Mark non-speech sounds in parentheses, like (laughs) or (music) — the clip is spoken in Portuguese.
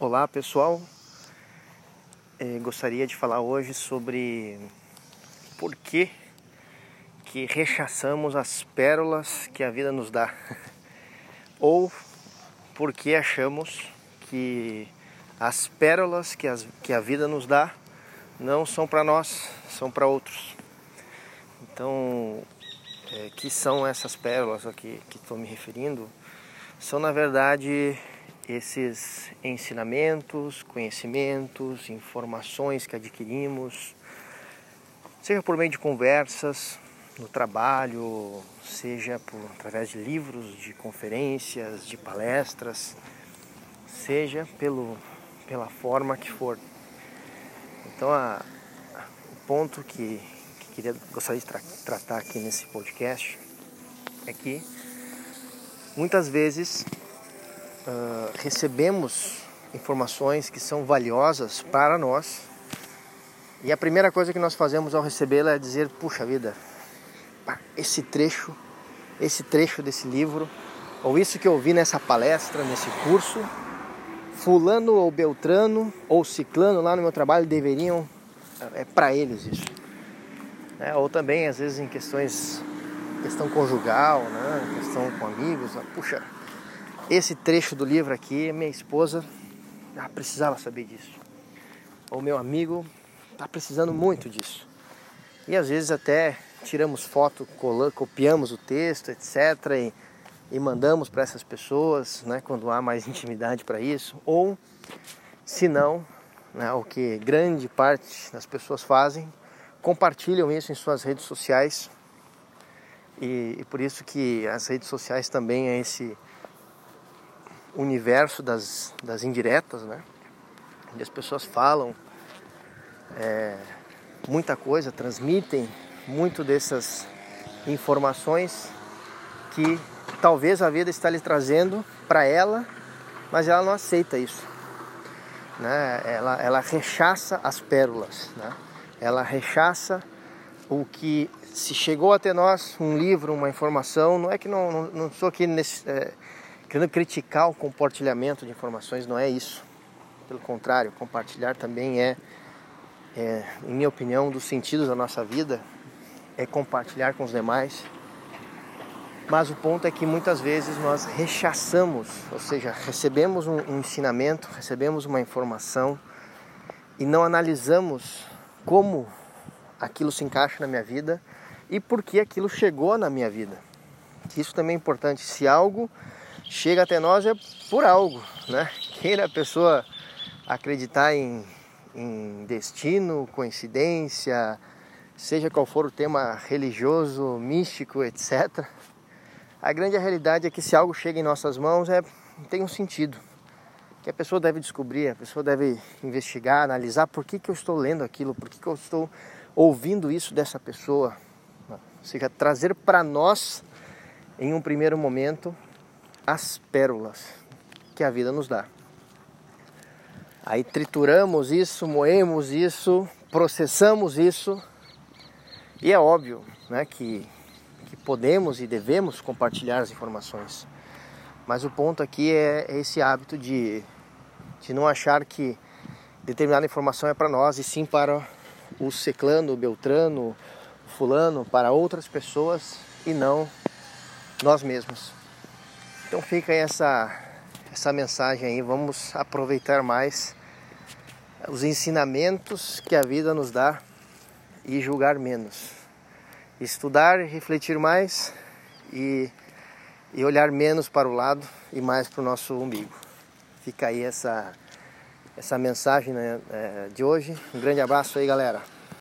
Olá pessoal, eh, gostaria de falar hoje sobre por que, que rechaçamos as pérolas que a vida nos dá, (laughs) ou por que achamos que as pérolas que, as, que a vida nos dá não são para nós, são para outros. Então, é, que são essas pérolas a que estou me referindo? São na verdade esses ensinamentos, conhecimentos, informações que adquirimos, seja por meio de conversas no trabalho, seja por, através de livros, de conferências, de palestras, seja pelo, pela forma que for. Então, a, o ponto que, que queria, gostaria de tra tratar aqui nesse podcast é que muitas vezes uh, recebemos informações que são valiosas para nós. E a primeira coisa que nós fazemos ao recebê-la é dizer: puxa vida, esse trecho, esse trecho desse livro, ou isso que eu vi nessa palestra, nesse curso, fulano ou beltrano ou ciclano lá no meu trabalho deveriam é para eles isso. É, ou também às vezes em questões questão conjugal, né, questão com amigos, puxa, esse trecho do livro aqui, minha esposa ah, precisava saber disso. Ou meu amigo está precisando muito disso. E às vezes até tiramos foto, copiamos o texto, etc. E, e mandamos para essas pessoas, né, quando há mais (laughs) intimidade para isso. Ou, se não, né, o que grande parte das pessoas fazem, compartilham isso em suas redes sociais. E, e por isso que as redes sociais também é esse universo das, das indiretas, né? Onde as pessoas falam é, muita coisa, transmitem muito dessas informações que talvez a vida está lhe trazendo para ela, mas ela não aceita isso. Né? Ela, ela rechaça as pérolas, né? ela rechaça o que se chegou até nós, um livro, uma informação, não é que não, não, não sou aqui nesse, é, querendo criticar o compartilhamento de informações, não é isso. Pelo contrário, compartilhar também é, é, em minha opinião, um dos sentidos da nossa vida, é compartilhar com os demais. Mas o ponto é que muitas vezes nós rechaçamos, ou seja, recebemos um, um ensinamento, recebemos uma informação e não analisamos como aquilo se encaixa na minha vida e por que aquilo chegou na minha vida. Isso também é importante. Se algo chega até nós é por algo, né? Queira a pessoa acreditar em, em destino, coincidência, seja qual for o tema religioso, místico, etc. A grande realidade é que se algo chega em nossas mãos é tem um sentido que a pessoa deve descobrir, a pessoa deve investigar, analisar por que, que eu estou lendo aquilo, por que, que eu estou ouvindo isso dessa pessoa. Ou seja, trazer para nós, em um primeiro momento, as pérolas que a vida nos dá. Aí trituramos isso, moemos isso, processamos isso e é óbvio né, que, que podemos e devemos compartilhar as informações. Mas o ponto aqui é esse hábito de, de não achar que determinada informação é para nós e sim para o ciclano, o beltrano, o fulano, para outras pessoas e não nós mesmos. Então fica aí essa, essa mensagem aí, vamos aproveitar mais os ensinamentos que a vida nos dá e julgar menos. Estudar, refletir mais e, e olhar menos para o lado e mais para o nosso umbigo. Fica aí essa, essa mensagem né, é, de hoje. Um grande abraço aí, galera.